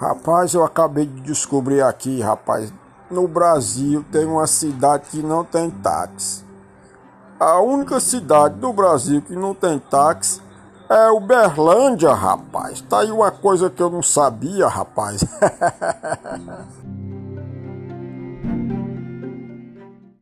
Rapaz, eu acabei de descobrir aqui, rapaz. No Brasil tem uma cidade que não tem táxi. A única cidade do Brasil que não tem táxi é Uberlândia, rapaz. Tá aí uma coisa que eu não sabia, rapaz.